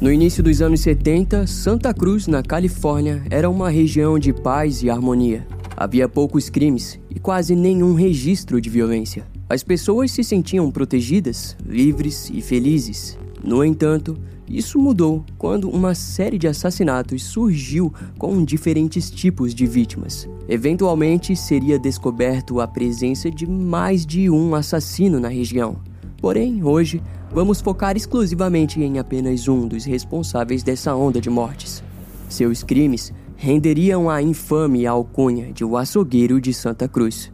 No início dos anos 70, Santa Cruz, na Califórnia, era uma região de paz e harmonia. Havia poucos crimes e quase nenhum registro de violência. As pessoas se sentiam protegidas, livres e felizes. No entanto, isso mudou quando uma série de assassinatos surgiu com diferentes tipos de vítimas. Eventualmente, seria descoberto a presença de mais de um assassino na região. Porém, hoje, vamos focar exclusivamente em apenas um dos responsáveis dessa onda de mortes. Seus crimes renderiam a infame alcunha de o açougueiro de Santa Cruz.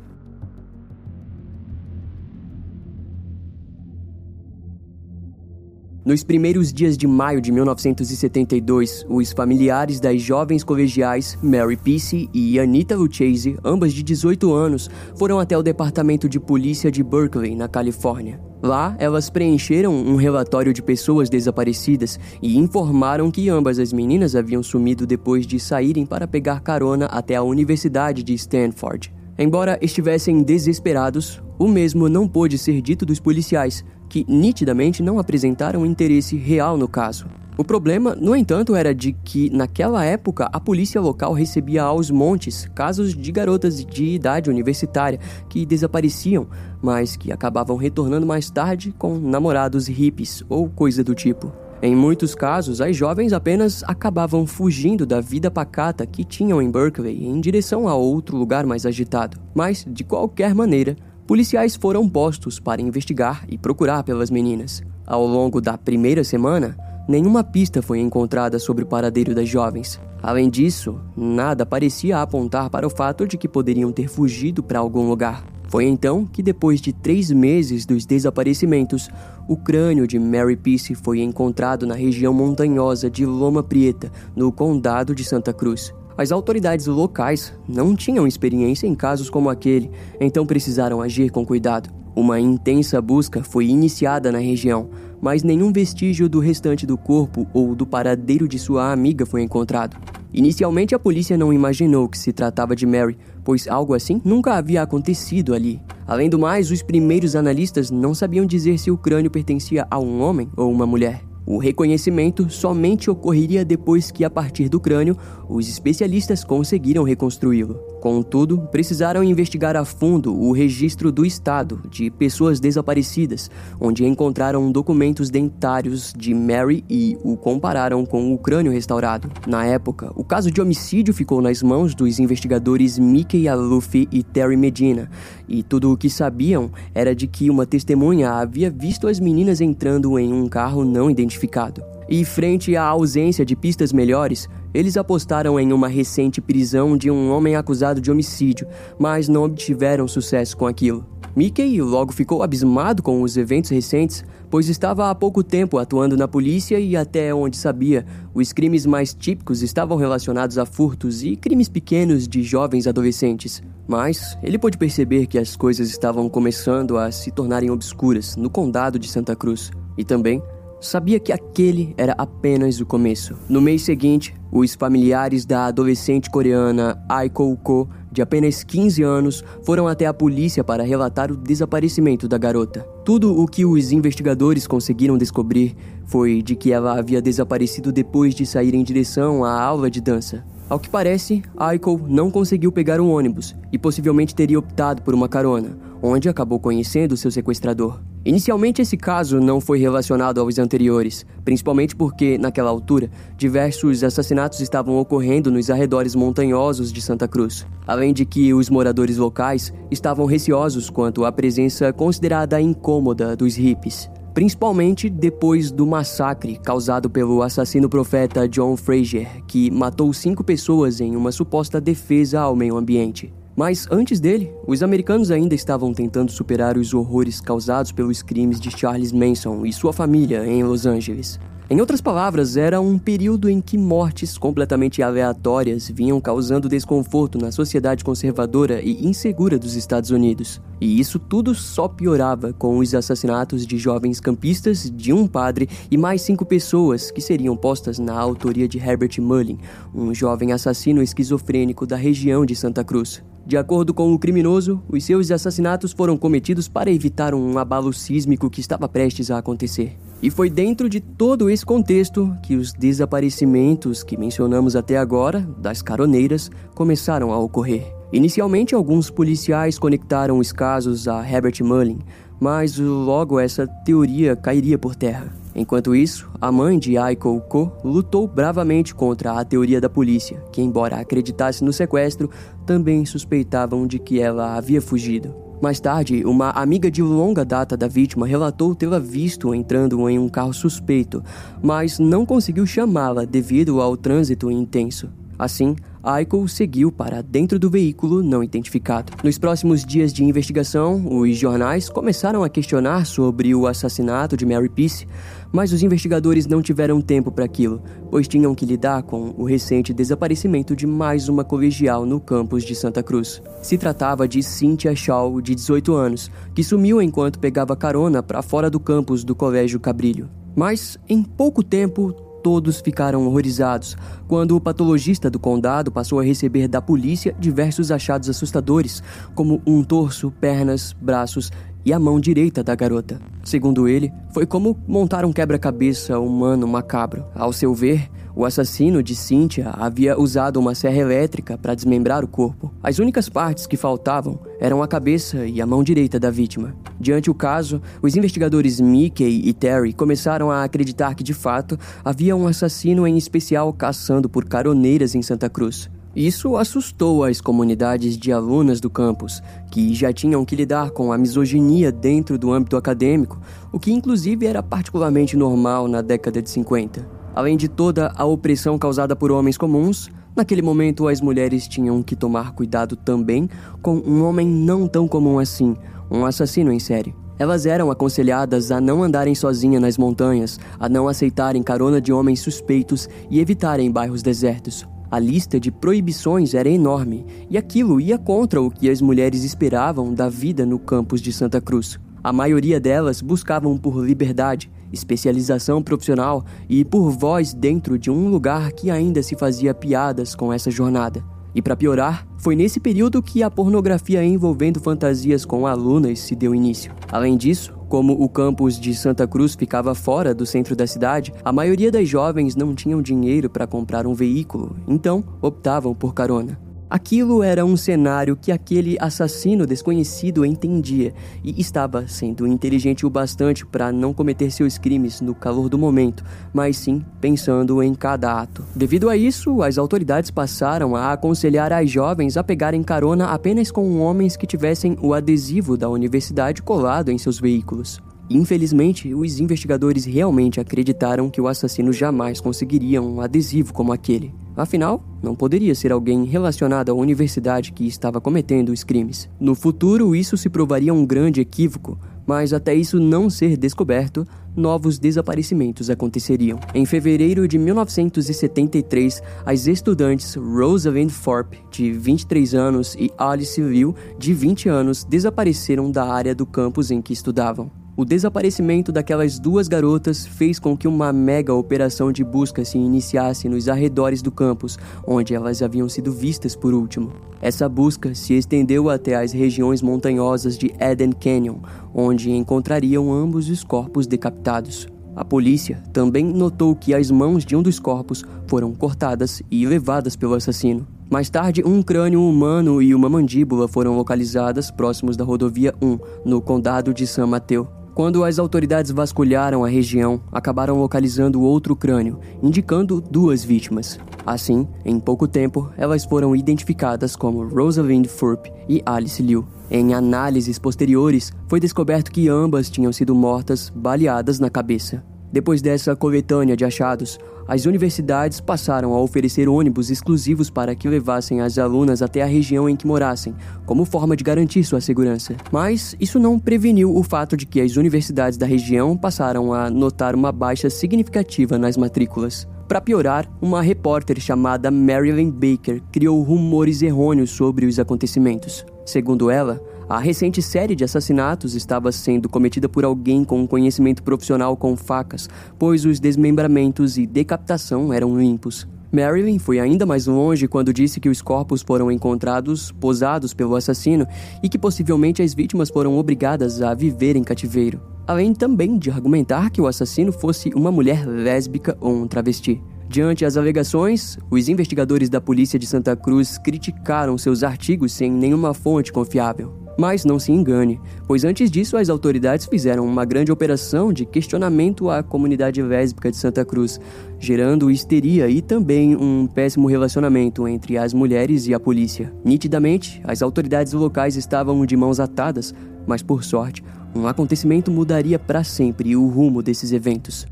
Nos primeiros dias de maio de 1972, os familiares das jovens colegiais Mary Peace e Anita Lucchese, ambas de 18 anos, foram até o departamento de polícia de Berkeley, na Califórnia. Lá, elas preencheram um relatório de pessoas desaparecidas e informaram que ambas as meninas haviam sumido depois de saírem para pegar carona até a Universidade de Stanford. Embora estivessem desesperados, o mesmo não pôde ser dito dos policiais, que nitidamente não apresentaram interesse real no caso. O problema, no entanto, era de que, naquela época, a polícia local recebia aos montes casos de garotas de idade universitária que desapareciam, mas que acabavam retornando mais tarde com namorados hippies ou coisa do tipo. Em muitos casos, as jovens apenas acabavam fugindo da vida pacata que tinham em Berkeley em direção a outro lugar mais agitado. Mas, de qualquer maneira, policiais foram postos para investigar e procurar pelas meninas. Ao longo da primeira semana, nenhuma pista foi encontrada sobre o paradeiro das jovens. Além disso, nada parecia apontar para o fato de que poderiam ter fugido para algum lugar. Foi então que, depois de três meses dos desaparecimentos, o crânio de Mary Peace foi encontrado na região montanhosa de Loma Prieta, no condado de Santa Cruz. As autoridades locais não tinham experiência em casos como aquele, então precisaram agir com cuidado. Uma intensa busca foi iniciada na região, mas nenhum vestígio do restante do corpo ou do paradeiro de sua amiga foi encontrado. Inicialmente, a polícia não imaginou que se tratava de Mary, pois algo assim nunca havia acontecido ali. Além do mais, os primeiros analistas não sabiam dizer se o crânio pertencia a um homem ou uma mulher. O reconhecimento somente ocorreria depois que, a partir do crânio, os especialistas conseguiram reconstruí-lo. Contudo, precisaram investigar a fundo o registro do Estado de pessoas desaparecidas, onde encontraram documentos dentários de Mary e o compararam com o crânio restaurado. Na época, o caso de homicídio ficou nas mãos dos investigadores Mickey Alufi e Terry Medina, e tudo o que sabiam era de que uma testemunha havia visto as meninas entrando em um carro não identificado. E frente à ausência de pistas melhores, eles apostaram em uma recente prisão de um homem acusado de homicídio, mas não obtiveram sucesso com aquilo. Mickey logo ficou abismado com os eventos recentes, pois estava há pouco tempo atuando na polícia e, até onde sabia, os crimes mais típicos estavam relacionados a furtos e crimes pequenos de jovens adolescentes. Mas ele pôde perceber que as coisas estavam começando a se tornarem obscuras no condado de Santa Cruz e também sabia que aquele era apenas o começo. No mês seguinte, os familiares da adolescente coreana Aiko Ko, de apenas 15 anos, foram até a polícia para relatar o desaparecimento da garota. Tudo o que os investigadores conseguiram descobrir foi de que ela havia desaparecido depois de sair em direção à aula de dança. Ao que parece, Aiko não conseguiu pegar um ônibus e possivelmente teria optado por uma carona, onde acabou conhecendo seu sequestrador. Inicialmente, esse caso não foi relacionado aos anteriores, principalmente porque, naquela altura, diversos assassinatos estavam ocorrendo nos arredores montanhosos de Santa Cruz, além de que os moradores locais estavam receosos quanto à presença considerada incômoda dos hippies principalmente depois do massacre causado pelo assassino profeta John Frazier, que matou cinco pessoas em uma suposta defesa ao meio ambiente. Mas antes dele, os americanos ainda estavam tentando superar os horrores causados pelos crimes de Charles Manson e sua família em Los Angeles. Em outras palavras, era um período em que mortes completamente aleatórias vinham causando desconforto na sociedade conservadora e insegura dos Estados Unidos. E isso tudo só piorava com os assassinatos de jovens campistas, de um padre e mais cinco pessoas que seriam postas na autoria de Herbert Mullin, um jovem assassino esquizofrênico da região de Santa Cruz. De acordo com o criminoso, os seus assassinatos foram cometidos para evitar um abalo sísmico que estava prestes a acontecer. E foi dentro de todo esse contexto que os desaparecimentos que mencionamos até agora, das caroneiras, começaram a ocorrer. Inicialmente, alguns policiais conectaram os casos a Herbert Mullin, mas logo essa teoria cairia por terra. Enquanto isso, a mãe de Aiko Ko lutou bravamente contra a teoria da polícia, que, embora acreditasse no sequestro, também suspeitavam de que ela havia fugido. Mais tarde, uma amiga de longa data da vítima relatou tê-la visto entrando em um carro suspeito, mas não conseguiu chamá-la devido ao trânsito intenso. Assim, Aiko seguiu para dentro do veículo não identificado. Nos próximos dias de investigação, os jornais começaram a questionar sobre o assassinato de Mary Peace, mas os investigadores não tiveram tempo para aquilo, pois tinham que lidar com o recente desaparecimento de mais uma colegial no campus de Santa Cruz. Se tratava de Cynthia Shaw, de 18 anos, que sumiu enquanto pegava carona para fora do campus do Colégio Cabrilho. Mas, em pouco tempo, todos ficaram horrorizados quando o patologista do condado passou a receber da polícia diversos achados assustadores, como um torso, pernas, braços e a mão direita da garota. Segundo ele, foi como montar um quebra-cabeça humano macabro. Ao seu ver, o assassino de Cynthia havia usado uma serra elétrica para desmembrar o corpo. As únicas partes que faltavam eram a cabeça e a mão direita da vítima. Diante o caso, os investigadores Mickey e Terry começaram a acreditar que de fato havia um assassino em especial caçando por caroneiras em Santa Cruz. Isso assustou as comunidades de alunas do campus, que já tinham que lidar com a misoginia dentro do âmbito acadêmico, o que inclusive era particularmente normal na década de 50. Além de toda a opressão causada por homens comuns, naquele momento as mulheres tinham que tomar cuidado também com um homem não tão comum assim, um assassino em série. Elas eram aconselhadas a não andarem sozinhas nas montanhas, a não aceitarem carona de homens suspeitos e evitarem bairros desertos. A lista de proibições era enorme e aquilo ia contra o que as mulheres esperavam da vida no campus de Santa Cruz. A maioria delas buscavam por liberdade, especialização profissional e por voz dentro de um lugar que ainda se fazia piadas com essa jornada. E para piorar, foi nesse período que a pornografia envolvendo fantasias com alunas se deu início. Além disso, como o campus de Santa Cruz ficava fora do centro da cidade, a maioria das jovens não tinham dinheiro para comprar um veículo, então optavam por carona. Aquilo era um cenário que aquele assassino desconhecido entendia e estava sendo inteligente o bastante para não cometer seus crimes no calor do momento, mas sim pensando em cada ato. Devido a isso, as autoridades passaram a aconselhar as jovens a pegarem carona apenas com homens que tivessem o adesivo da universidade colado em seus veículos. Infelizmente, os investigadores realmente acreditaram que o assassino jamais conseguiria um adesivo como aquele. Afinal, não poderia ser alguém relacionado à universidade que estava cometendo os crimes. No futuro, isso se provaria um grande equívoco, mas até isso não ser descoberto, novos desaparecimentos aconteceriam. Em fevereiro de 1973, as estudantes Rosalind Thorpe, de 23 anos, e Alice Liu, de 20 anos, desapareceram da área do campus em que estudavam. O desaparecimento daquelas duas garotas fez com que uma mega operação de busca se iniciasse nos arredores do campus, onde elas haviam sido vistas por último. Essa busca se estendeu até as regiões montanhosas de Eden Canyon, onde encontrariam ambos os corpos decapitados. A polícia também notou que as mãos de um dos corpos foram cortadas e levadas pelo assassino. Mais tarde, um crânio humano e uma mandíbula foram localizadas próximos da rodovia 1, no condado de San Mateo. Quando as autoridades vasculharam a região, acabaram localizando outro crânio, indicando duas vítimas. Assim, em pouco tempo, elas foram identificadas como Rosalind Thorpe e Alice Liu. Em análises posteriores, foi descoberto que ambas tinham sido mortas baleadas na cabeça. Depois dessa coletânea de achados, as universidades passaram a oferecer ônibus exclusivos para que levassem as alunas até a região em que morassem, como forma de garantir sua segurança. Mas isso não preveniu o fato de que as universidades da região passaram a notar uma baixa significativa nas matrículas. Para piorar, uma repórter chamada Marilyn Baker criou rumores errôneos sobre os acontecimentos. Segundo ela, a recente série de assassinatos estava sendo cometida por alguém com conhecimento profissional com facas, pois os desmembramentos e decapitação eram limpos. Marilyn foi ainda mais longe quando disse que os corpos foram encontrados posados pelo assassino e que possivelmente as vítimas foram obrigadas a viver em cativeiro. Além também de argumentar que o assassino fosse uma mulher lésbica ou um travesti. Diante as alegações, os investigadores da polícia de Santa Cruz criticaram seus artigos sem nenhuma fonte confiável. Mas não se engane, pois antes disso as autoridades fizeram uma grande operação de questionamento à comunidade lésbica de Santa Cruz, gerando histeria e também um péssimo relacionamento entre as mulheres e a polícia. Nitidamente, as autoridades locais estavam de mãos atadas, mas por sorte, um acontecimento mudaria para sempre o rumo desses eventos.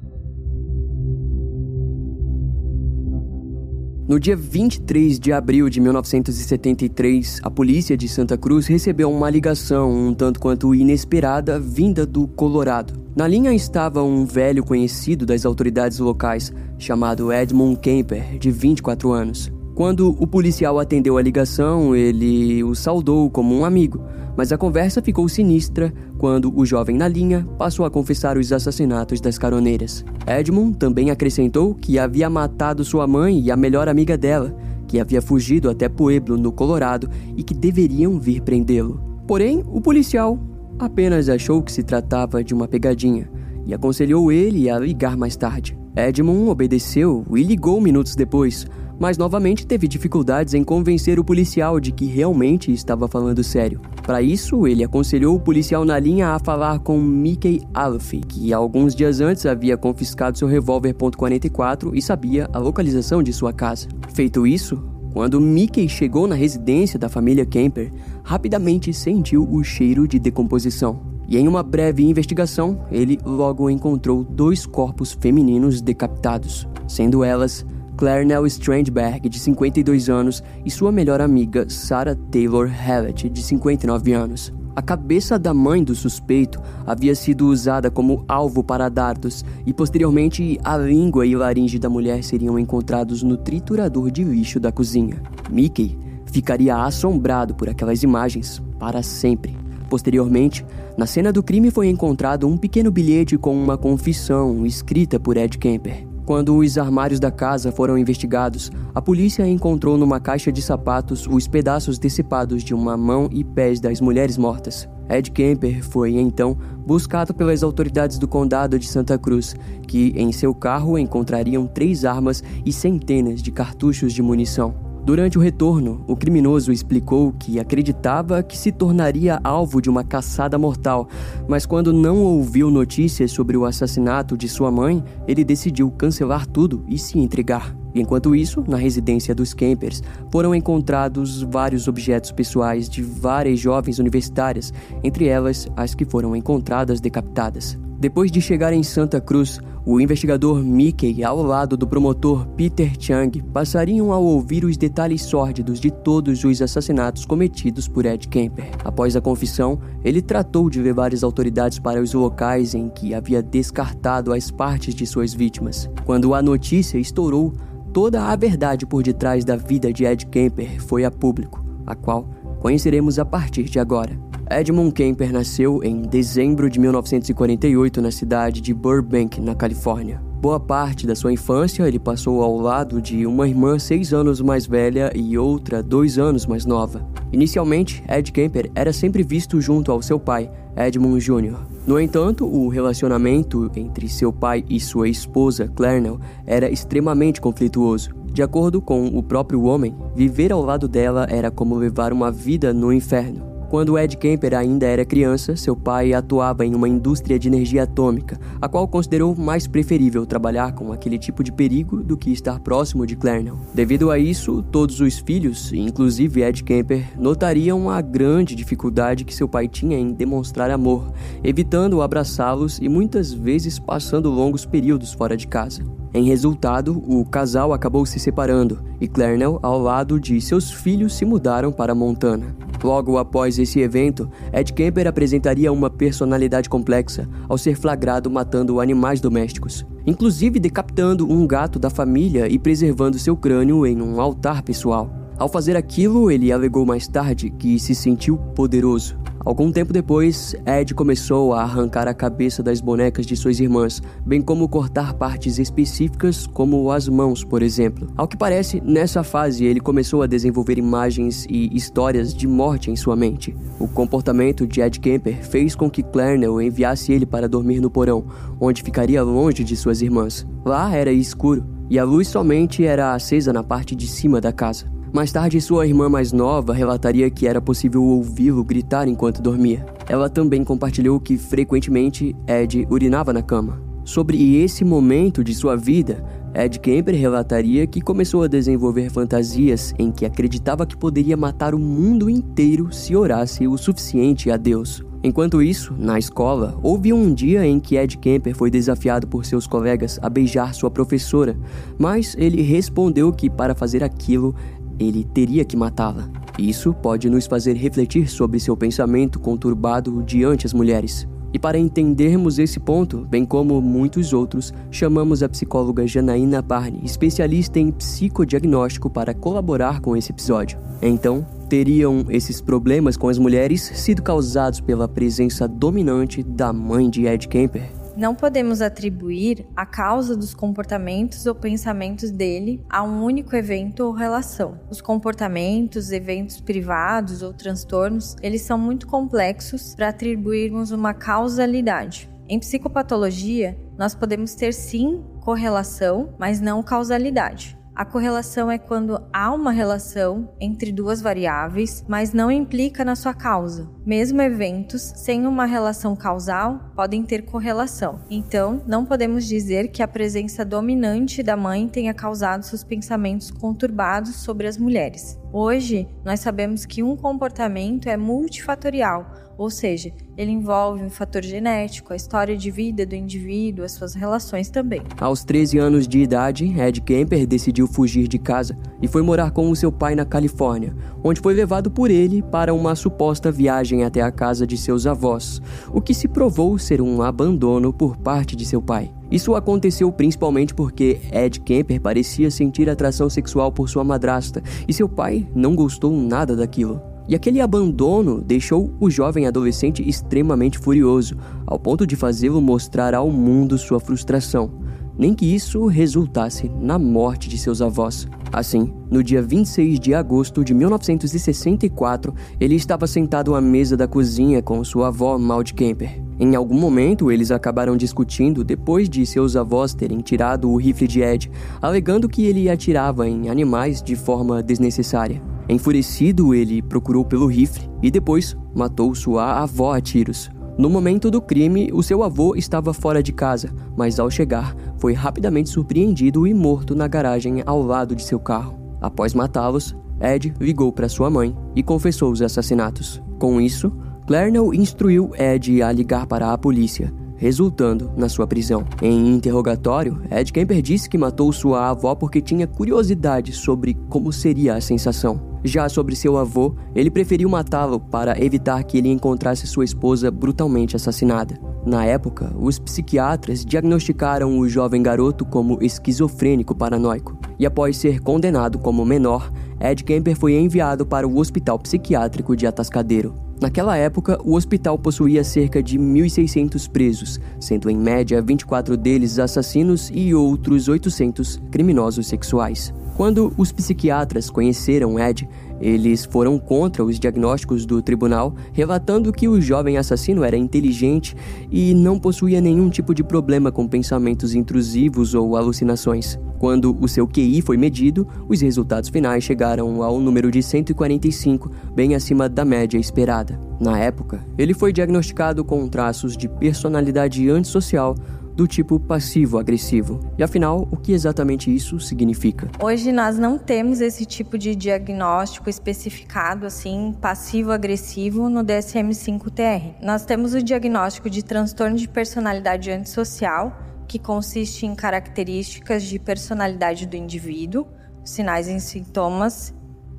No dia 23 de abril de 1973, a polícia de Santa Cruz recebeu uma ligação um tanto quanto inesperada vinda do Colorado. Na linha estava um velho conhecido das autoridades locais, chamado Edmund Kemper, de 24 anos. Quando o policial atendeu a ligação, ele o saudou como um amigo, mas a conversa ficou sinistra quando o jovem na linha passou a confessar os assassinatos das caroneiras. Edmund também acrescentou que havia matado sua mãe e a melhor amiga dela, que havia fugido até Pueblo, no Colorado, e que deveriam vir prendê-lo. Porém, o policial apenas achou que se tratava de uma pegadinha e aconselhou ele a ligar mais tarde. Edmund obedeceu e ligou minutos depois, mas novamente teve dificuldades em convencer o policial de que realmente estava falando sério. Para isso, ele aconselhou o policial na linha a falar com Mickey Alfie, que alguns dias antes havia confiscado seu revólver .44 e sabia a localização de sua casa. Feito isso, quando Mickey chegou na residência da família Kemper, rapidamente sentiu o cheiro de decomposição. E em uma breve investigação, ele logo encontrou dois corpos femininos decapitados, sendo elas Claire Nell Strandberg, de 52 anos, e sua melhor amiga Sarah Taylor Hallett, de 59 anos. A cabeça da mãe do suspeito havia sido usada como alvo para dardos e posteriormente a língua e laringe da mulher seriam encontrados no triturador de lixo da cozinha. Mickey ficaria assombrado por aquelas imagens para sempre. Posteriormente, na cena do crime foi encontrado um pequeno bilhete com uma confissão escrita por Ed Kemper. Quando os armários da casa foram investigados, a polícia encontrou numa caixa de sapatos os pedaços decepados de uma mão e pés das mulheres mortas. Ed Kemper foi então buscado pelas autoridades do condado de Santa Cruz, que em seu carro encontrariam três armas e centenas de cartuchos de munição. Durante o retorno, o criminoso explicou que acreditava que se tornaria alvo de uma caçada mortal, mas quando não ouviu notícias sobre o assassinato de sua mãe, ele decidiu cancelar tudo e se entregar. Enquanto isso, na residência dos campers, foram encontrados vários objetos pessoais de várias jovens universitárias, entre elas as que foram encontradas decapitadas. Depois de chegar em Santa Cruz, o investigador Mickey, ao lado do promotor Peter Chang, passariam a ouvir os detalhes sórdidos de todos os assassinatos cometidos por Ed Kemper. Após a confissão, ele tratou de levar as autoridades para os locais em que havia descartado as partes de suas vítimas. Quando a notícia estourou, toda a verdade por detrás da vida de Ed Kemper foi a público, a qual conheceremos a partir de agora. Edmund Kemper nasceu em dezembro de 1948 na cidade de Burbank, na Califórnia. Boa parte da sua infância ele passou ao lado de uma irmã seis anos mais velha e outra dois anos mais nova. Inicialmente, Ed Kemper era sempre visto junto ao seu pai, Edmund Jr. No entanto, o relacionamento entre seu pai e sua esposa, Clarnell, era extremamente conflituoso. De acordo com o próprio homem, viver ao lado dela era como levar uma vida no inferno. Quando Ed Kemper ainda era criança, seu pai atuava em uma indústria de energia atômica, a qual considerou mais preferível trabalhar com aquele tipo de perigo do que estar próximo de Clarnell. Devido a isso, todos os filhos, inclusive Ed Kemper, notariam a grande dificuldade que seu pai tinha em demonstrar amor, evitando abraçá-los e muitas vezes passando longos períodos fora de casa. Em resultado, o casal acabou se separando e Clarnell, ao lado de seus filhos, se mudaram para Montana. Logo após esse evento, Ed Kemper apresentaria uma personalidade complexa ao ser flagrado matando animais domésticos, inclusive decapitando um gato da família e preservando seu crânio em um altar pessoal. Ao fazer aquilo, ele alegou mais tarde que se sentiu poderoso Algum tempo depois, Ed começou a arrancar a cabeça das bonecas de suas irmãs, bem como cortar partes específicas, como as mãos, por exemplo. Ao que parece, nessa fase ele começou a desenvolver imagens e histórias de morte em sua mente. O comportamento de Ed Kemper fez com que Clarnell enviasse ele para dormir no porão, onde ficaria longe de suas irmãs. Lá era escuro e a luz somente era acesa na parte de cima da casa. Mais tarde, sua irmã mais nova relataria que era possível ouvi-lo gritar enquanto dormia. Ela também compartilhou que frequentemente Ed urinava na cama. Sobre esse momento de sua vida, Ed Kemper relataria que começou a desenvolver fantasias em que acreditava que poderia matar o mundo inteiro se orasse o suficiente a Deus. Enquanto isso, na escola, houve um dia em que Ed Kemper foi desafiado por seus colegas a beijar sua professora, mas ele respondeu que para fazer aquilo ele teria que matá-la. Isso pode nos fazer refletir sobre seu pensamento conturbado diante as mulheres. E para entendermos esse ponto, bem como muitos outros, chamamos a psicóloga Janaína Barney, especialista em psicodiagnóstico, para colaborar com esse episódio. Então, teriam esses problemas com as mulheres sido causados pela presença dominante da mãe de Ed Kemper? Não podemos atribuir a causa dos comportamentos ou pensamentos dele a um único evento ou relação. Os comportamentos, eventos privados ou transtornos, eles são muito complexos para atribuirmos uma causalidade. Em psicopatologia, nós podemos ter sim correlação, mas não causalidade. A correlação é quando há uma relação entre duas variáveis, mas não implica na sua causa. Mesmo eventos sem uma relação causal podem ter correlação. Então, não podemos dizer que a presença dominante da mãe tenha causado seus pensamentos conturbados sobre as mulheres. Hoje, nós sabemos que um comportamento é multifatorial, ou seja, ele envolve um fator genético, a história de vida do indivíduo, as suas relações também. Aos 13 anos de idade, Ed Kemper decidiu fugir de casa e foi morar com o seu pai na Califórnia, onde foi levado por ele para uma suposta viagem até a casa de seus avós, o que se provou ser um abandono por parte de seu pai. Isso aconteceu principalmente porque Ed Kemper parecia sentir atração sexual por sua madrasta e seu pai não gostou nada daquilo. E aquele abandono deixou o jovem adolescente extremamente furioso, ao ponto de fazê-lo mostrar ao mundo sua frustração, nem que isso resultasse na morte de seus avós. Assim, no dia 26 de agosto de 1964, ele estava sentado à mesa da cozinha com sua avó Maud Kemper. Em algum momento, eles acabaram discutindo depois de seus avós terem tirado o rifle de Ed, alegando que ele atirava em animais de forma desnecessária. Enfurecido, ele procurou pelo rifle e depois matou sua avó a tiros. No momento do crime, o seu avô estava fora de casa, mas ao chegar, foi rapidamente surpreendido e morto na garagem ao lado de seu carro. Após matá-los, Ed ligou para sua mãe e confessou os assassinatos. Com isso, Clarnell instruiu Ed a ligar para a polícia, resultando na sua prisão. Em interrogatório, Ed Kemper disse que matou sua avó porque tinha curiosidade sobre como seria a sensação. Já sobre seu avô, ele preferiu matá-lo para evitar que ele encontrasse sua esposa brutalmente assassinada. Na época, os psiquiatras diagnosticaram o jovem garoto como esquizofrênico paranoico, e após ser condenado como menor, Ed Kemper foi enviado para o Hospital Psiquiátrico de Atascadeiro. Naquela época, o hospital possuía cerca de 1.600 presos, sendo em média 24 deles assassinos e outros 800 criminosos sexuais. Quando os psiquiatras conheceram Ed, eles foram contra os diagnósticos do tribunal, relatando que o jovem assassino era inteligente e não possuía nenhum tipo de problema com pensamentos intrusivos ou alucinações. Quando o seu QI foi medido, os resultados finais chegaram ao número de 145, bem acima da média esperada. Na época, ele foi diagnosticado com traços de personalidade antissocial, do tipo passivo-agressivo. E afinal, o que exatamente isso significa? Hoje nós não temos esse tipo de diagnóstico especificado assim, passivo-agressivo no DSM-5-TR. Nós temos o diagnóstico de transtorno de personalidade antissocial, que consiste em características de personalidade do indivíduo, sinais e sintomas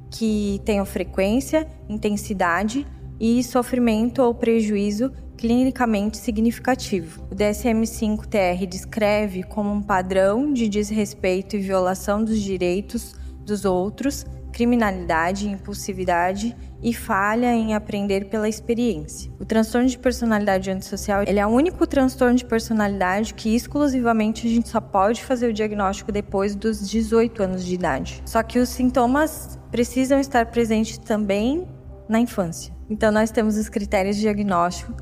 que tenham frequência, intensidade e sofrimento ou prejuízo clinicamente significativo. O DSM-5-TR descreve como um padrão de desrespeito e violação dos direitos dos outros, criminalidade, impulsividade e falha em aprender pela experiência. O transtorno de personalidade antissocial ele é o único transtorno de personalidade que exclusivamente a gente só pode fazer o diagnóstico depois dos 18 anos de idade. Só que os sintomas precisam estar presentes também na infância. Então nós temos os critérios de diagnóstico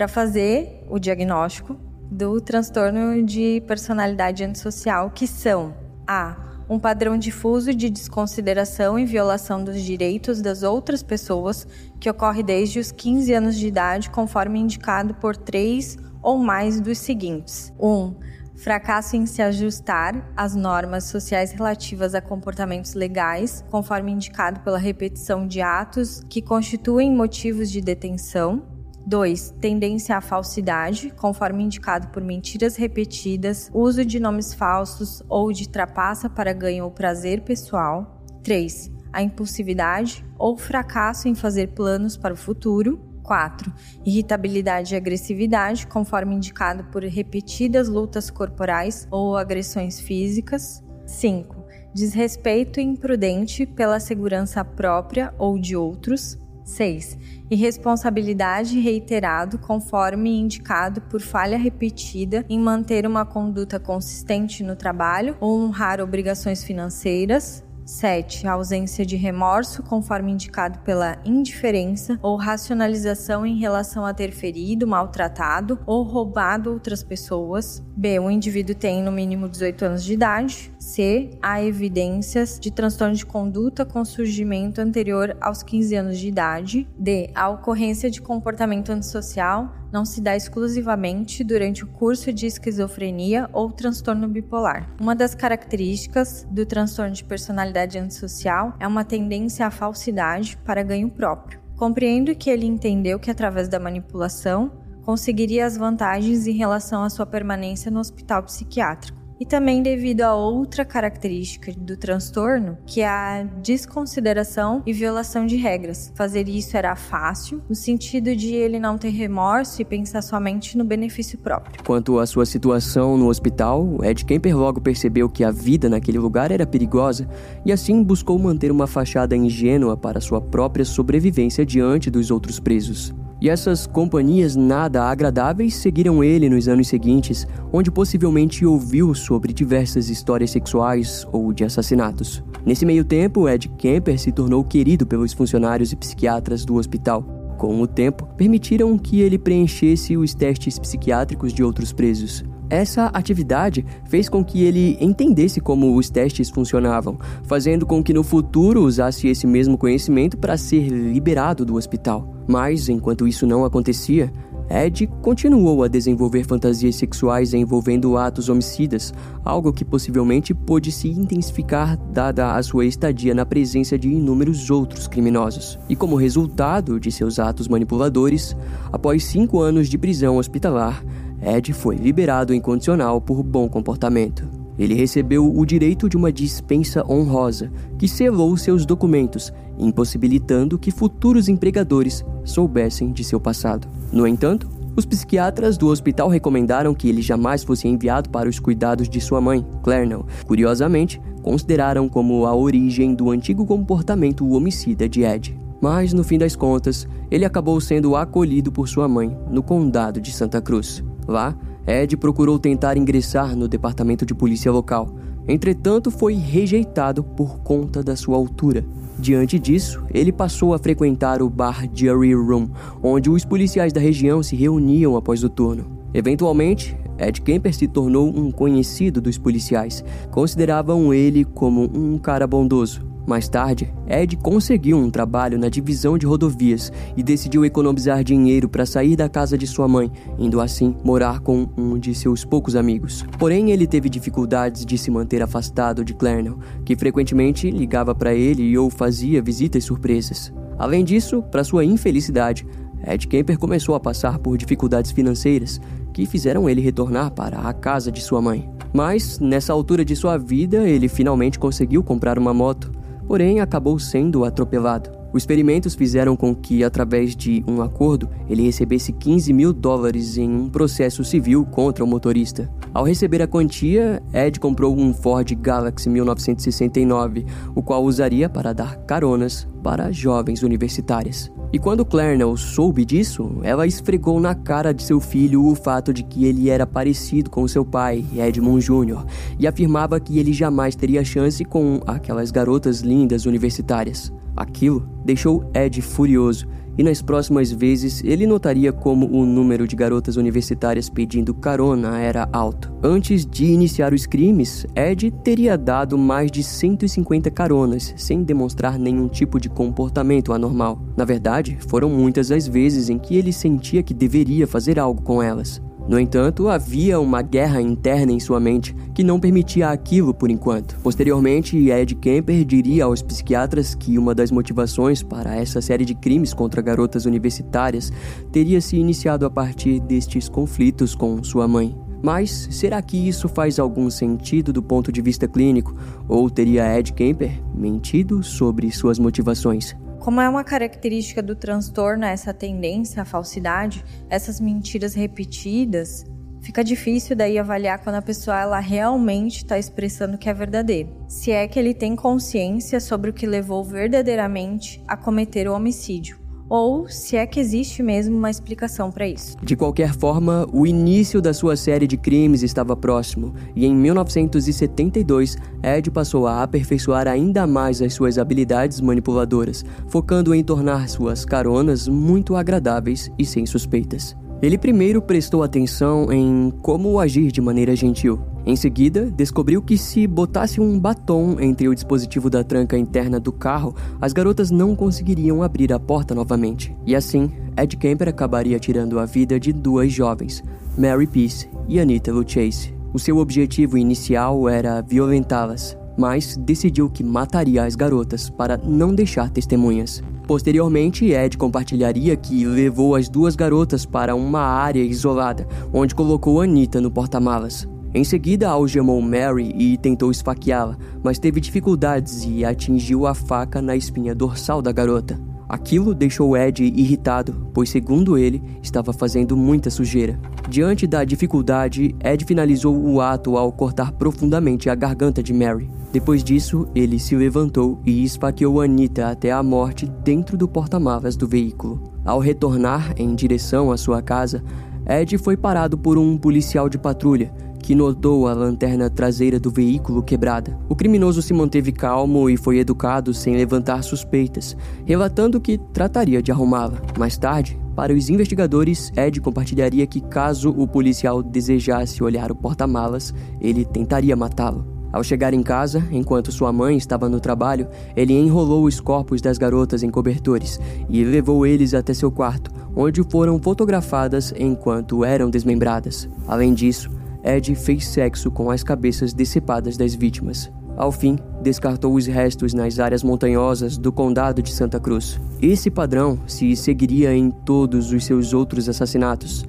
para fazer o diagnóstico do transtorno de personalidade antissocial, que são a um padrão difuso de desconsideração e violação dos direitos das outras pessoas que ocorre desde os 15 anos de idade, conforme indicado por três ou mais dos seguintes: 1. Um, fracasso em se ajustar às normas sociais relativas a comportamentos legais, conforme indicado pela repetição de atos que constituem motivos de detenção. 2. Tendência à falsidade, conforme indicado por mentiras repetidas, uso de nomes falsos ou de trapaça para ganho ou prazer pessoal. 3. A impulsividade ou fracasso em fazer planos para o futuro. 4. Irritabilidade e agressividade, conforme indicado por repetidas lutas corporais ou agressões físicas. 5. Desrespeito imprudente pela segurança própria ou de outros. 6. Irresponsabilidade reiterado conforme indicado por falha repetida em manter uma conduta consistente no trabalho ou honrar obrigações financeiras. 7. Ausência de remorso, conforme indicado pela indiferença ou racionalização em relação a ter ferido, maltratado ou roubado outras pessoas. B. O indivíduo tem no mínimo 18 anos de idade. C. Há evidências de transtorno de conduta com surgimento anterior aos 15 anos de idade. D. A ocorrência de comportamento antissocial não se dá exclusivamente durante o curso de esquizofrenia ou transtorno bipolar. Uma das características do transtorno de personalidade antissocial é uma tendência à falsidade para ganho próprio. Compreendo que ele entendeu que através da manipulação conseguiria as vantagens em relação à sua permanência no hospital psiquiátrico e também devido a outra característica do transtorno, que é a desconsideração e violação de regras. Fazer isso era fácil, no sentido de ele não ter remorso e pensar somente no benefício próprio. Quanto à sua situação no hospital, Ed Kemper logo percebeu que a vida naquele lugar era perigosa e assim buscou manter uma fachada ingênua para sua própria sobrevivência diante dos outros presos. E essas companhias nada agradáveis seguiram ele nos anos seguintes, onde possivelmente ouviu sobre diversas histórias sexuais ou de assassinatos. Nesse meio tempo, Ed Kemper se tornou querido pelos funcionários e psiquiatras do hospital. Com o tempo, permitiram que ele preenchesse os testes psiquiátricos de outros presos. Essa atividade fez com que ele entendesse como os testes funcionavam, fazendo com que no futuro usasse esse mesmo conhecimento para ser liberado do hospital. Mas, enquanto isso não acontecia, Ed continuou a desenvolver fantasias sexuais envolvendo atos homicidas, algo que possivelmente pôde se intensificar dada a sua estadia na presença de inúmeros outros criminosos. E como resultado de seus atos manipuladores, após cinco anos de prisão hospitalar, Ed foi liberado incondicional por bom comportamento. Ele recebeu o direito de uma dispensa honrosa, que selou seus documentos, impossibilitando que futuros empregadores soubessem de seu passado. No entanto, os psiquiatras do hospital recomendaram que ele jamais fosse enviado para os cuidados de sua mãe, Clarnell. Curiosamente, consideraram como a origem do antigo comportamento homicida de Ed. Mas, no fim das contas, ele acabou sendo acolhido por sua mãe no condado de Santa Cruz. Lá, Ed procurou tentar ingressar no departamento de polícia local, Entretanto, foi rejeitado por conta da sua altura. Diante disso, ele passou a frequentar o bar Jury Room, onde os policiais da região se reuniam após o turno. Eventualmente, Ed Kemper se tornou um conhecido dos policiais. Consideravam ele como um cara bondoso. Mais tarde, Ed conseguiu um trabalho na divisão de rodovias e decidiu economizar dinheiro para sair da casa de sua mãe, indo assim morar com um de seus poucos amigos. Porém, ele teve dificuldades de se manter afastado de Clarnell, que frequentemente ligava para ele ou fazia visitas surpresas. Além disso, para sua infelicidade, Ed Kemper começou a passar por dificuldades financeiras que fizeram ele retornar para a casa de sua mãe. Mas, nessa altura de sua vida, ele finalmente conseguiu comprar uma moto porém acabou sendo atropelado. Os experimentos fizeram com que, através de um acordo, ele recebesse 15 mil dólares em um processo civil contra o motorista. Ao receber a quantia, Ed comprou um Ford Galaxy 1969, o qual usaria para dar caronas para jovens universitárias. E quando Clarnell soube disso, ela esfregou na cara de seu filho o fato de que ele era parecido com seu pai, Edmund Jr., e afirmava que ele jamais teria chance com aquelas garotas lindas universitárias. Aquilo deixou Ed furioso e nas próximas vezes ele notaria como o número de garotas universitárias pedindo carona era alto. Antes de iniciar os crimes, Ed teria dado mais de 150 caronas, sem demonstrar nenhum tipo de comportamento anormal. Na verdade, foram muitas as vezes em que ele sentia que deveria fazer algo com elas. No entanto, havia uma guerra interna em sua mente que não permitia aquilo por enquanto. Posteriormente, Ed Kemper diria aos psiquiatras que uma das motivações para essa série de crimes contra garotas universitárias teria se iniciado a partir destes conflitos com sua mãe. Mas será que isso faz algum sentido do ponto de vista clínico? Ou teria Ed Kemper mentido sobre suas motivações? Como é uma característica do transtorno essa tendência à falsidade, essas mentiras repetidas, fica difícil daí avaliar quando a pessoa ela realmente está expressando que é verdadeiro. Se é que ele tem consciência sobre o que levou verdadeiramente a cometer o homicídio ou se é que existe mesmo uma explicação para isso. De qualquer forma, o início da sua série de crimes estava próximo, e em 1972, Ed passou a aperfeiçoar ainda mais as suas habilidades manipuladoras, focando em tornar suas caronas muito agradáveis e sem suspeitas. Ele primeiro prestou atenção em como agir de maneira gentil. Em seguida, descobriu que se botasse um batom entre o dispositivo da tranca interna do carro, as garotas não conseguiriam abrir a porta novamente. E assim, Ed Kemper acabaria tirando a vida de duas jovens, Mary Peace e Anita Luchase. O seu objetivo inicial era violentá-las, mas decidiu que mataria as garotas para não deixar testemunhas. Posteriormente, Ed compartilharia que levou as duas garotas para uma área isolada, onde colocou Anita no porta-malas. Em seguida, algemou Mary e tentou esfaqueá-la, mas teve dificuldades e atingiu a faca na espinha dorsal da garota. Aquilo deixou Ed irritado, pois, segundo ele, estava fazendo muita sujeira. Diante da dificuldade, Ed finalizou o ato ao cortar profundamente a garganta de Mary. Depois disso, ele se levantou e esfaqueou Anita até a morte dentro do porta-malas do veículo. Ao retornar em direção à sua casa, Ed foi parado por um policial de patrulha que notou a lanterna traseira do veículo quebrada. O criminoso se manteve calmo e foi educado sem levantar suspeitas, relatando que trataria de arrumá-la. Mais tarde, para os investigadores, Ed compartilharia que caso o policial desejasse olhar o porta-malas, ele tentaria matá-lo. Ao chegar em casa, enquanto sua mãe estava no trabalho, ele enrolou os corpos das garotas em cobertores e levou eles até seu quarto, onde foram fotografadas enquanto eram desmembradas. Além disso, Ed fez sexo com as cabeças decepadas das vítimas. Ao fim, descartou os restos nas áreas montanhosas do condado de Santa Cruz. Esse padrão se seguiria em todos os seus outros assassinatos,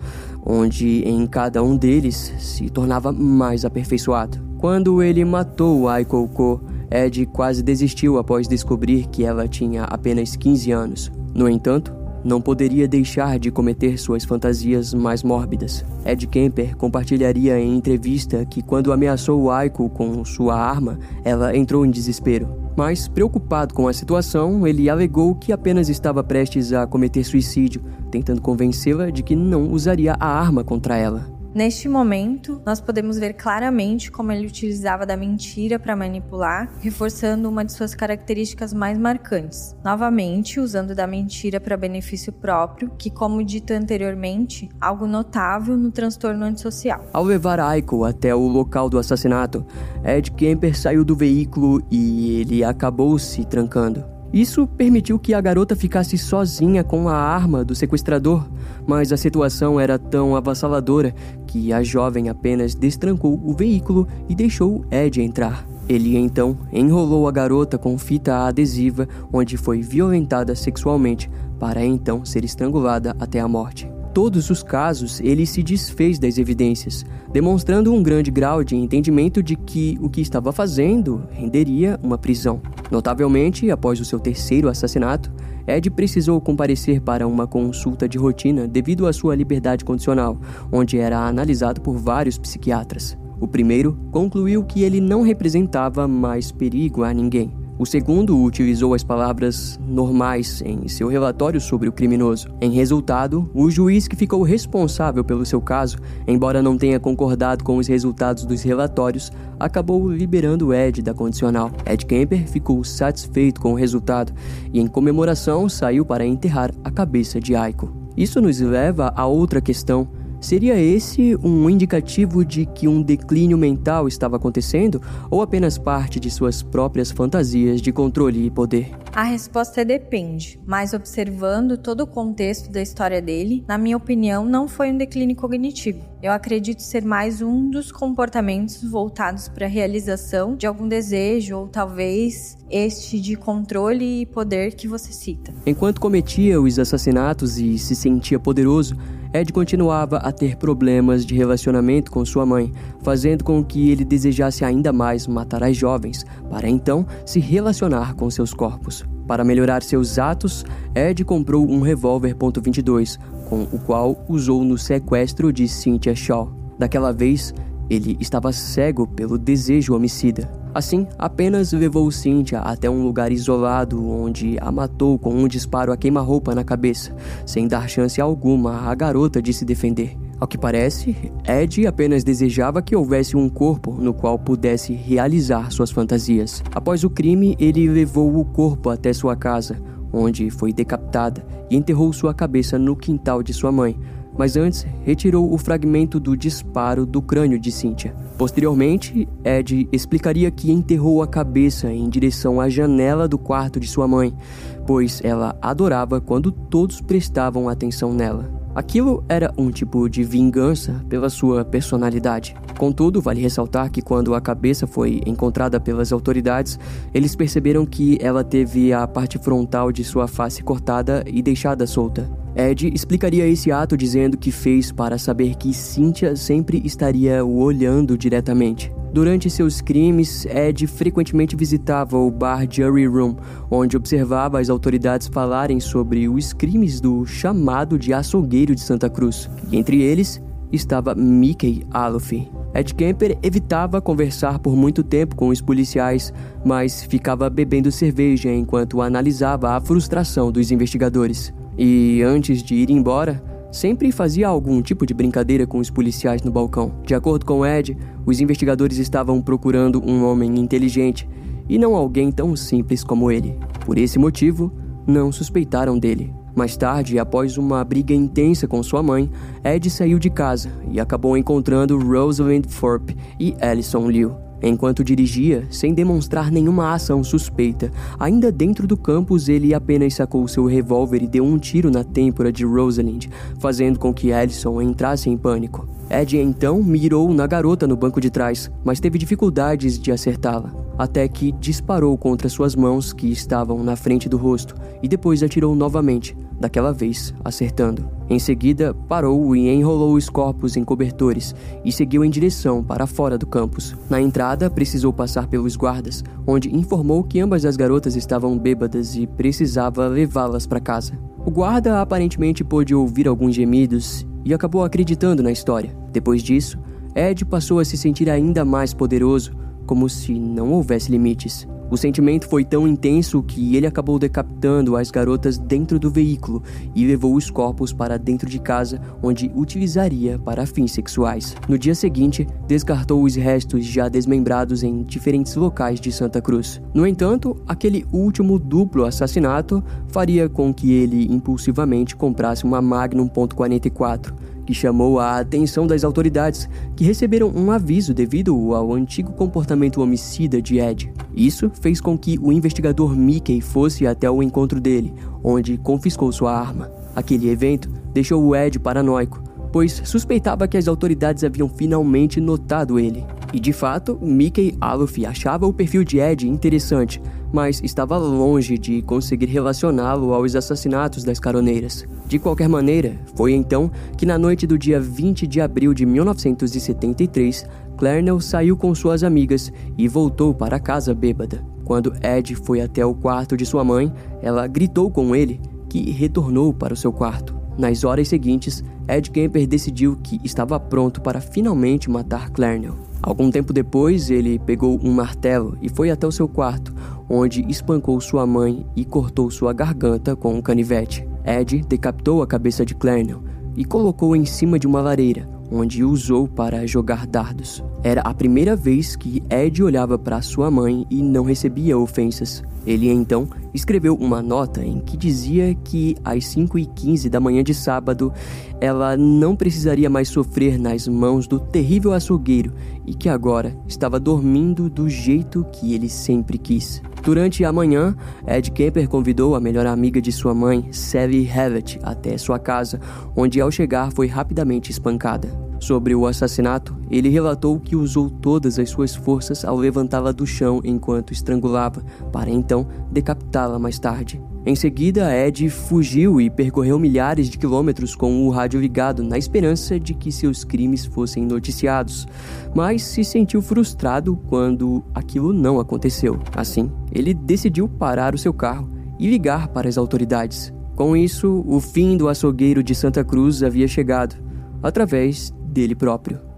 onde em cada um deles se tornava mais aperfeiçoado. Quando ele matou Aiko Ko, Ed quase desistiu após descobrir que ela tinha apenas 15 anos. No entanto, não poderia deixar de cometer suas fantasias mais mórbidas. Ed Kemper compartilharia em entrevista que quando ameaçou Aiko com sua arma, ela entrou em desespero. Mas, preocupado com a situação, ele alegou que apenas estava prestes a cometer suicídio, tentando convencê-la de que não usaria a arma contra ela. Neste momento, nós podemos ver claramente como ele utilizava da mentira para manipular, reforçando uma de suas características mais marcantes. Novamente, usando da mentira para benefício próprio, que, como dito anteriormente, algo notável no transtorno antissocial. Ao levar Aiko até o local do assassinato, Ed Kemper saiu do veículo e ele acabou se trancando. Isso permitiu que a garota ficasse sozinha com a arma do sequestrador, mas a situação era tão avassaladora que a jovem apenas destrancou o veículo e deixou Ed entrar. Ele então enrolou a garota com fita adesiva, onde foi violentada sexualmente, para então ser estrangulada até a morte todos os casos, ele se desfez das evidências, demonstrando um grande grau de entendimento de que o que estava fazendo renderia uma prisão. Notavelmente, após o seu terceiro assassinato, Ed precisou comparecer para uma consulta de rotina devido à sua liberdade condicional, onde era analisado por vários psiquiatras. O primeiro concluiu que ele não representava mais perigo a ninguém. O segundo utilizou as palavras normais em seu relatório sobre o criminoso. Em resultado, o juiz que ficou responsável pelo seu caso, embora não tenha concordado com os resultados dos relatórios, acabou liberando Ed da condicional. Ed Kemper ficou satisfeito com o resultado e, em comemoração, saiu para enterrar a cabeça de Aiko. Isso nos leva a outra questão Seria esse um indicativo de que um declínio mental estava acontecendo ou apenas parte de suas próprias fantasias de controle e poder? A resposta é depende, mas observando todo o contexto da história dele, na minha opinião, não foi um declínio cognitivo. Eu acredito ser mais um dos comportamentos voltados para a realização de algum desejo ou talvez este de controle e poder que você cita. Enquanto cometia os assassinatos e se sentia poderoso, Ed continuava a ter problemas de relacionamento com sua mãe, fazendo com que ele desejasse ainda mais matar as jovens, para então se relacionar com seus corpos. Para melhorar seus atos, Ed comprou um revólver .22, com o qual usou no sequestro de Cynthia Shaw. Daquela vez, ele estava cego pelo desejo homicida. Assim, apenas levou Cynthia até um lugar isolado onde a matou com um disparo a queima-roupa na cabeça, sem dar chance alguma à garota de se defender. Ao que parece, Ed apenas desejava que houvesse um corpo no qual pudesse realizar suas fantasias. Após o crime, ele levou o corpo até sua casa, onde foi decapitada e enterrou sua cabeça no quintal de sua mãe, mas antes retirou o fragmento do disparo do crânio de Cynthia. Posteriormente, Ed explicaria que enterrou a cabeça em direção à janela do quarto de sua mãe, pois ela adorava quando todos prestavam atenção nela. Aquilo era um tipo de vingança pela sua personalidade. Contudo, vale ressaltar que quando a cabeça foi encontrada pelas autoridades, eles perceberam que ela teve a parte frontal de sua face cortada e deixada solta. Ed explicaria esse ato dizendo que fez para saber que Cynthia sempre estaria o olhando diretamente. Durante seus crimes, Ed frequentemente visitava o bar Jury Room, onde observava as autoridades falarem sobre os crimes do chamado de açougueiro de Santa Cruz. Entre eles estava Mickey Alofi. Ed Kemper evitava conversar por muito tempo com os policiais, mas ficava bebendo cerveja enquanto analisava a frustração dos investigadores. E antes de ir embora, sempre fazia algum tipo de brincadeira com os policiais no balcão. De acordo com Ed, os investigadores estavam procurando um homem inteligente e não alguém tão simples como ele. Por esse motivo, não suspeitaram dele. Mais tarde, após uma briga intensa com sua mãe, Ed saiu de casa e acabou encontrando Rosalind Thorpe e Alison Liu. Enquanto dirigia, sem demonstrar nenhuma ação suspeita, ainda dentro do campus ele apenas sacou seu revólver e deu um tiro na têmpora de Rosalind, fazendo com que Ellison entrasse em pânico. Ed então mirou na garota no banco de trás, mas teve dificuldades de acertá-la, até que disparou contra suas mãos que estavam na frente do rosto e depois atirou novamente, daquela vez acertando. Em seguida, parou e enrolou os corpos em cobertores e seguiu em direção para fora do campus. Na entrada, precisou passar pelos guardas, onde informou que ambas as garotas estavam bêbadas e precisava levá-las para casa. O guarda aparentemente pôde ouvir alguns gemidos e acabou acreditando na história. Depois disso, Ed passou a se sentir ainda mais poderoso, como se não houvesse limites. O sentimento foi tão intenso que ele acabou decapitando as garotas dentro do veículo e levou os corpos para dentro de casa, onde utilizaria para fins sexuais. No dia seguinte, descartou os restos já desmembrados em diferentes locais de Santa Cruz. No entanto, aquele último duplo assassinato faria com que ele impulsivamente comprasse uma Magnum .44 que chamou a atenção das autoridades, que receberam um aviso devido ao antigo comportamento homicida de Ed. Isso fez com que o investigador Mickey fosse até o encontro dele, onde confiscou sua arma. Aquele evento deixou o Ed paranoico, pois suspeitava que as autoridades haviam finalmente notado ele. E de fato, Mickey Aluff achava o perfil de Ed interessante, mas estava longe de conseguir relacioná-lo aos assassinatos das caroneiras. De qualquer maneira, foi então que na noite do dia 20 de abril de 1973, Clarnell saiu com suas amigas e voltou para casa bêbada. Quando Ed foi até o quarto de sua mãe, ela gritou com ele, que retornou para o seu quarto. Nas horas seguintes, Ed Kemper decidiu que estava pronto para finalmente matar Clarnell. Algum tempo depois, ele pegou um martelo e foi até o seu quarto, onde espancou sua mãe e cortou sua garganta com um canivete. Ed decapitou a cabeça de Clarnell e colocou em cima de uma lareira, onde usou para jogar dardos. Era a primeira vez que Ed olhava para sua mãe e não recebia ofensas. Ele então escreveu uma nota em que dizia que às 5 e 15 da manhã de sábado ela não precisaria mais sofrer nas mãos do terrível açougueiro e que agora estava dormindo do jeito que ele sempre quis. Durante a manhã, Ed Kemper convidou a melhor amiga de sua mãe, Sally Havett, até sua casa, onde ao chegar foi rapidamente espancada. Sobre o assassinato, ele relatou que usou todas as suas forças ao levantá-la do chão enquanto estrangulava, para então decapitá-la mais tarde. Em seguida, Ed fugiu e percorreu milhares de quilômetros com o rádio ligado na esperança de que seus crimes fossem noticiados, mas se sentiu frustrado quando aquilo não aconteceu. Assim, ele decidiu parar o seu carro e ligar para as autoridades. Com isso, o fim do açougueiro de Santa Cruz havia chegado, através dele próprio.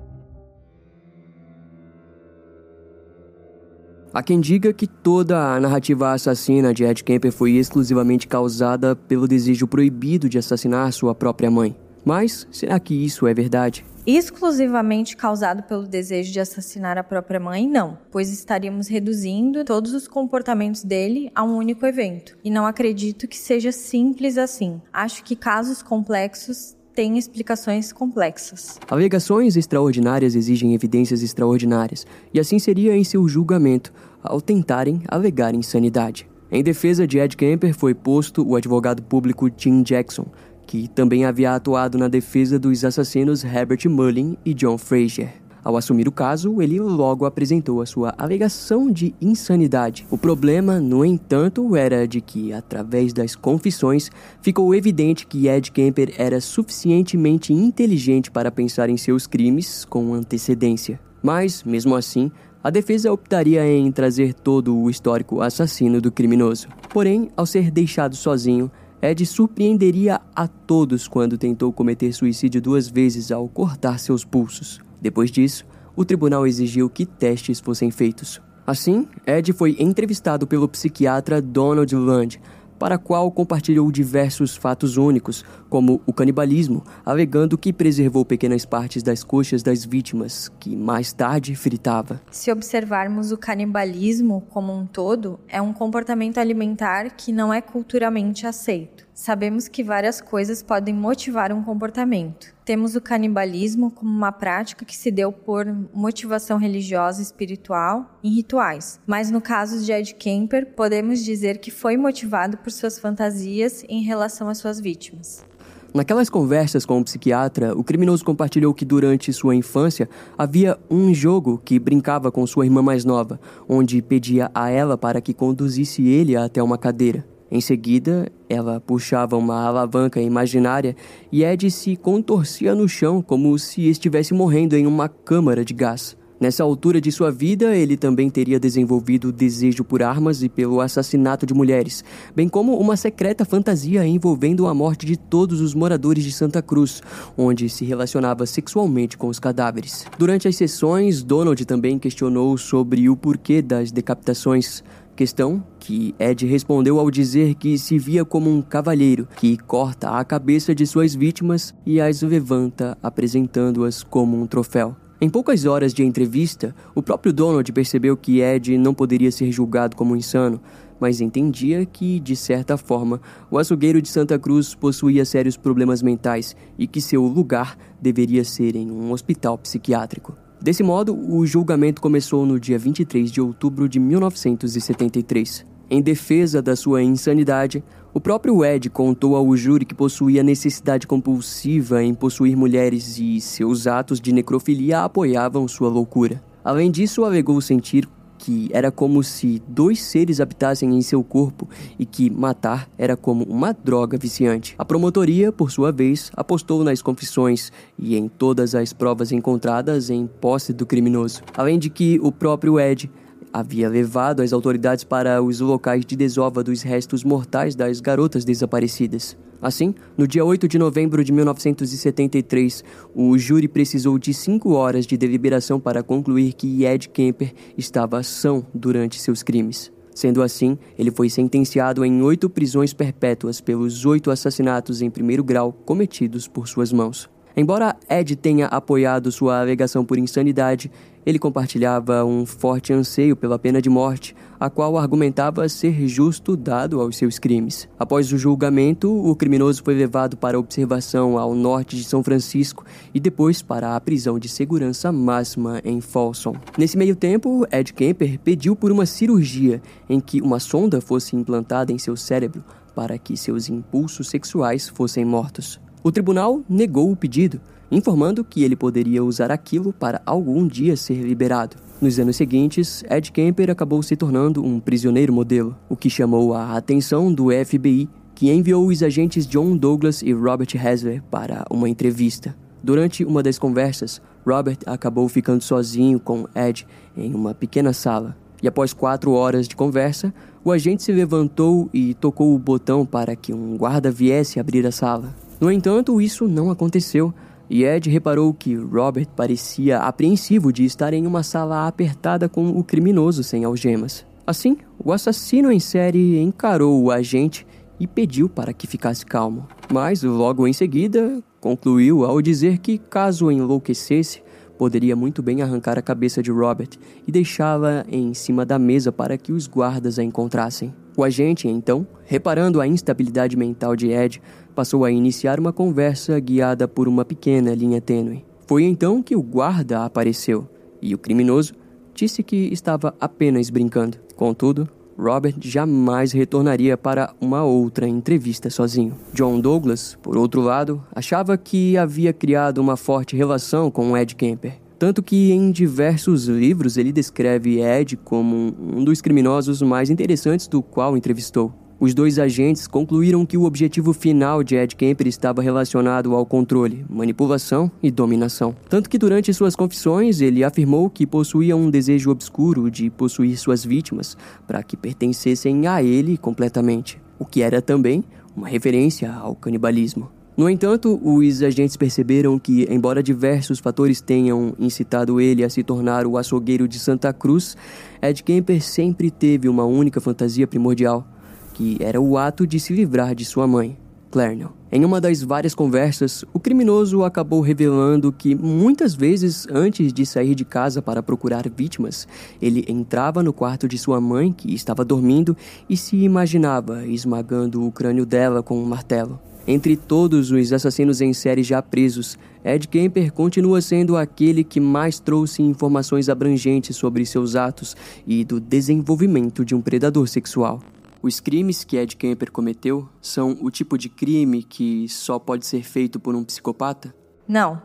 Há quem diga que toda a narrativa assassina de Ed Kemper foi exclusivamente causada pelo desejo proibido de assassinar sua própria mãe. Mas será que isso é verdade? Exclusivamente causado pelo desejo de assassinar a própria mãe, não, pois estaríamos reduzindo todos os comportamentos dele a um único evento. E não acredito que seja simples assim. Acho que casos complexos tem explicações complexas. Alegações extraordinárias exigem evidências extraordinárias, e assim seria em seu julgamento, ao tentarem alegar insanidade. Em defesa de Ed Kemper foi posto o advogado público Tim Jackson, que também havia atuado na defesa dos assassinos Herbert Mullin e John Frazier. Ao assumir o caso, ele logo apresentou a sua alegação de insanidade. O problema, no entanto, era de que, através das confissões, ficou evidente que Ed Kemper era suficientemente inteligente para pensar em seus crimes com antecedência. Mas, mesmo assim, a defesa optaria em trazer todo o histórico assassino do criminoso. Porém, ao ser deixado sozinho, Ed surpreenderia a todos quando tentou cometer suicídio duas vezes ao cortar seus pulsos. Depois disso, o tribunal exigiu que testes fossem feitos. Assim, Ed foi entrevistado pelo psiquiatra Donald Land, para qual compartilhou diversos fatos únicos, como o canibalismo, alegando que preservou pequenas partes das coxas das vítimas, que mais tarde fritava. Se observarmos o canibalismo como um todo, é um comportamento alimentar que não é culturalmente aceito. Sabemos que várias coisas podem motivar um comportamento. Temos o canibalismo como uma prática que se deu por motivação religiosa e espiritual em rituais. Mas no caso de Ed Kemper, podemos dizer que foi motivado por suas fantasias em relação às suas vítimas. Naquelas conversas com o psiquiatra, o criminoso compartilhou que durante sua infância havia um jogo que brincava com sua irmã mais nova, onde pedia a ela para que conduzisse ele até uma cadeira. Em seguida, ela puxava uma alavanca imaginária e Ed se contorcia no chão como se estivesse morrendo em uma câmara de gás. Nessa altura de sua vida, ele também teria desenvolvido desejo por armas e pelo assassinato de mulheres, bem como uma secreta fantasia envolvendo a morte de todos os moradores de Santa Cruz, onde se relacionava sexualmente com os cadáveres. Durante as sessões, Donald também questionou sobre o porquê das decapitações, Questão que Ed respondeu ao dizer que se via como um cavalheiro que corta a cabeça de suas vítimas e as levanta apresentando-as como um troféu. Em poucas horas de entrevista, o próprio Donald percebeu que Ed não poderia ser julgado como insano, mas entendia que, de certa forma, o açougueiro de Santa Cruz possuía sérios problemas mentais e que seu lugar deveria ser em um hospital psiquiátrico. Desse modo, o julgamento começou no dia 23 de outubro de 1973. Em defesa da sua insanidade, o próprio Ed contou ao júri que possuía necessidade compulsiva em possuir mulheres e seus atos de necrofilia apoiavam sua loucura. Além disso, alegou sentir que era como se dois seres habitassem em seu corpo e que matar era como uma droga viciante. A promotoria, por sua vez, apostou nas confissões e em todas as provas encontradas em posse do criminoso. Além de que o próprio Ed havia levado as autoridades para os locais de desova dos restos mortais das garotas desaparecidas. Assim, no dia 8 de novembro de 1973, o júri precisou de cinco horas de deliberação para concluir que Ed Kemper estava são durante seus crimes. Sendo assim, ele foi sentenciado em oito prisões perpétuas pelos oito assassinatos em primeiro grau cometidos por suas mãos. Embora Ed tenha apoiado sua alegação por insanidade, ele compartilhava um forte anseio pela pena de morte, a qual argumentava ser justo dado aos seus crimes. Após o julgamento, o criminoso foi levado para observação ao norte de São Francisco e depois para a prisão de segurança máxima em Folsom. Nesse meio tempo, Ed Kemper pediu por uma cirurgia em que uma sonda fosse implantada em seu cérebro para que seus impulsos sexuais fossem mortos. O tribunal negou o pedido, informando que ele poderia usar aquilo para algum dia ser liberado. Nos anos seguintes, Ed Kemper acabou se tornando um prisioneiro modelo, o que chamou a atenção do FBI, que enviou os agentes John Douglas e Robert Hasler para uma entrevista. Durante uma das conversas, Robert acabou ficando sozinho com Ed em uma pequena sala. E após quatro horas de conversa, o agente se levantou e tocou o botão para que um guarda viesse abrir a sala. No entanto, isso não aconteceu, e Ed reparou que Robert parecia apreensivo de estar em uma sala apertada com o criminoso sem algemas. Assim, o assassino em série encarou o agente e pediu para que ficasse calmo. Mas logo em seguida, concluiu ao dizer que, caso enlouquecesse, poderia muito bem arrancar a cabeça de Robert e deixá-la em cima da mesa para que os guardas a encontrassem. O agente, então, reparando a instabilidade mental de Ed, passou a iniciar uma conversa guiada por uma pequena linha tênue. Foi então que o guarda apareceu e o criminoso disse que estava apenas brincando. Contudo, Robert jamais retornaria para uma outra entrevista sozinho. John Douglas, por outro lado, achava que havia criado uma forte relação com Ed Kemper. Tanto que em diversos livros ele descreve Ed como um dos criminosos mais interessantes do qual entrevistou. Os dois agentes concluíram que o objetivo final de Ed Kemper estava relacionado ao controle, manipulação e dominação. Tanto que durante suas confissões ele afirmou que possuía um desejo obscuro de possuir suas vítimas para que pertencessem a ele completamente, o que era também uma referência ao canibalismo. No entanto, os agentes perceberam que, embora diversos fatores tenham incitado ele a se tornar o açougueiro de Santa Cruz, Ed Kemper sempre teve uma única fantasia primordial: que era o ato de se livrar de sua mãe, Clarnell. Em uma das várias conversas, o criminoso acabou revelando que muitas vezes antes de sair de casa para procurar vítimas, ele entrava no quarto de sua mãe, que estava dormindo, e se imaginava esmagando o crânio dela com um martelo. Entre todos os assassinos em série já presos, Ed Kemper continua sendo aquele que mais trouxe informações abrangentes sobre seus atos e do desenvolvimento de um predador sexual. Os crimes que Ed Kemper cometeu são o tipo de crime que só pode ser feito por um psicopata? Não.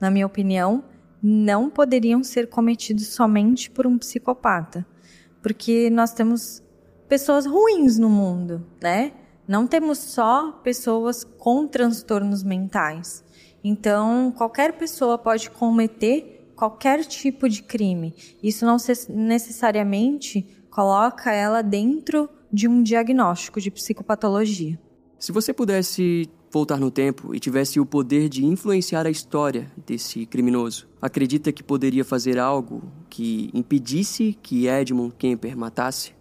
Na minha opinião, não poderiam ser cometidos somente por um psicopata. Porque nós temos pessoas ruins no mundo, né? Não temos só pessoas com transtornos mentais. Então, qualquer pessoa pode cometer qualquer tipo de crime. Isso não necessariamente coloca ela dentro de um diagnóstico de psicopatologia. Se você pudesse voltar no tempo e tivesse o poder de influenciar a história desse criminoso, acredita que poderia fazer algo que impedisse que Edmund Kemper matasse?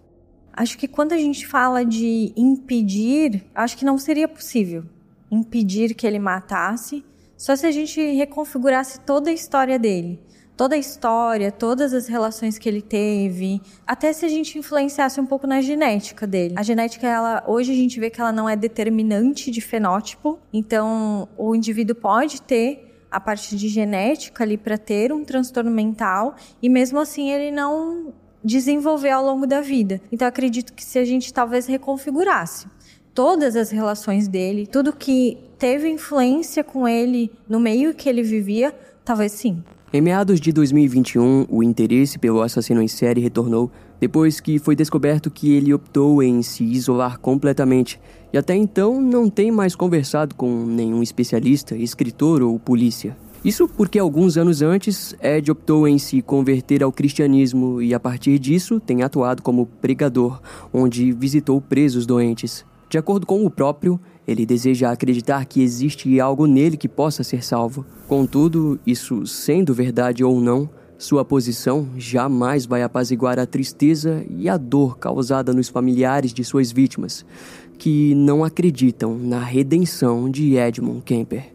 Acho que quando a gente fala de impedir, acho que não seria possível impedir que ele matasse, só se a gente reconfigurasse toda a história dele. Toda a história, todas as relações que ele teve, até se a gente influenciasse um pouco na genética dele. A genética, ela, hoje a gente vê que ela não é determinante de fenótipo, então o indivíduo pode ter a parte de genética ali para ter um transtorno mental e mesmo assim ele não desenvolver ao longo da vida. Então acredito que se a gente talvez reconfigurasse todas as relações dele, tudo que teve influência com ele no meio que ele vivia, talvez sim. Em meados de 2021, o interesse pelo assassino em série retornou depois que foi descoberto que ele optou em se isolar completamente e até então não tem mais conversado com nenhum especialista, escritor ou polícia. Isso porque alguns anos antes, Ed optou em se converter ao cristianismo e, a partir disso, tem atuado como pregador, onde visitou presos doentes. De acordo com o próprio, ele deseja acreditar que existe algo nele que possa ser salvo. Contudo, isso sendo verdade ou não, sua posição jamais vai apaziguar a tristeza e a dor causada nos familiares de suas vítimas, que não acreditam na redenção de Edmund Kemper.